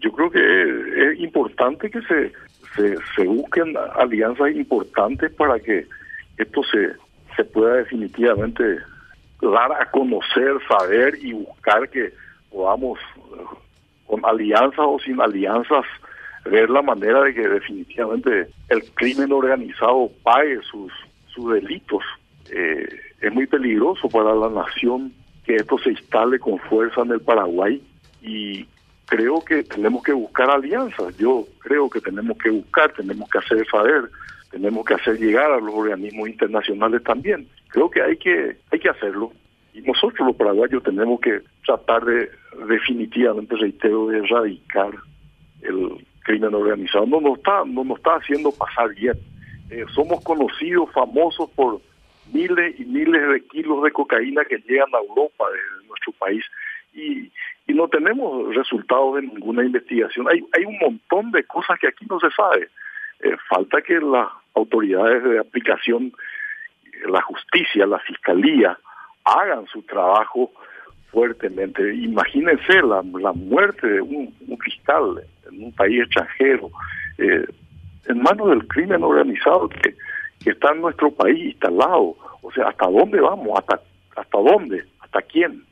yo creo que es importante que se, se, busquen alianzas importantes para que esto se, se pueda definitivamente dar a conocer, saber y buscar que podamos, eh, con alianzas o sin alianzas, ver la manera de que definitivamente el crimen organizado pague sus, sus delitos. Eh, es muy peligroso para la nación que esto se instale con fuerza en el Paraguay y creo que tenemos que buscar alianzas. Yo creo que tenemos que buscar, tenemos que hacer saber, tenemos que hacer llegar a los organismos internacionales también. Creo que hay que hay que hacerlo y nosotros los paraguayos tenemos que tratar de definitivamente reitero de erradicar el crimen organizado. No nos está no nos está haciendo pasar bien. Eh, somos conocidos, famosos por miles y miles de kilos de cocaína que llegan a Europa de nuestro país tenemos resultados de ninguna investigación. Hay, hay un montón de cosas que aquí no se sabe. Eh, falta que las autoridades de aplicación, la justicia, la fiscalía, hagan su trabajo fuertemente. Imagínense la, la muerte de un, fiscal en un país extranjero, eh, en manos del crimen organizado que, que está en nuestro país instalado. O sea, ¿hasta dónde vamos? ¿Hasta, hasta dónde? ¿Hasta quién?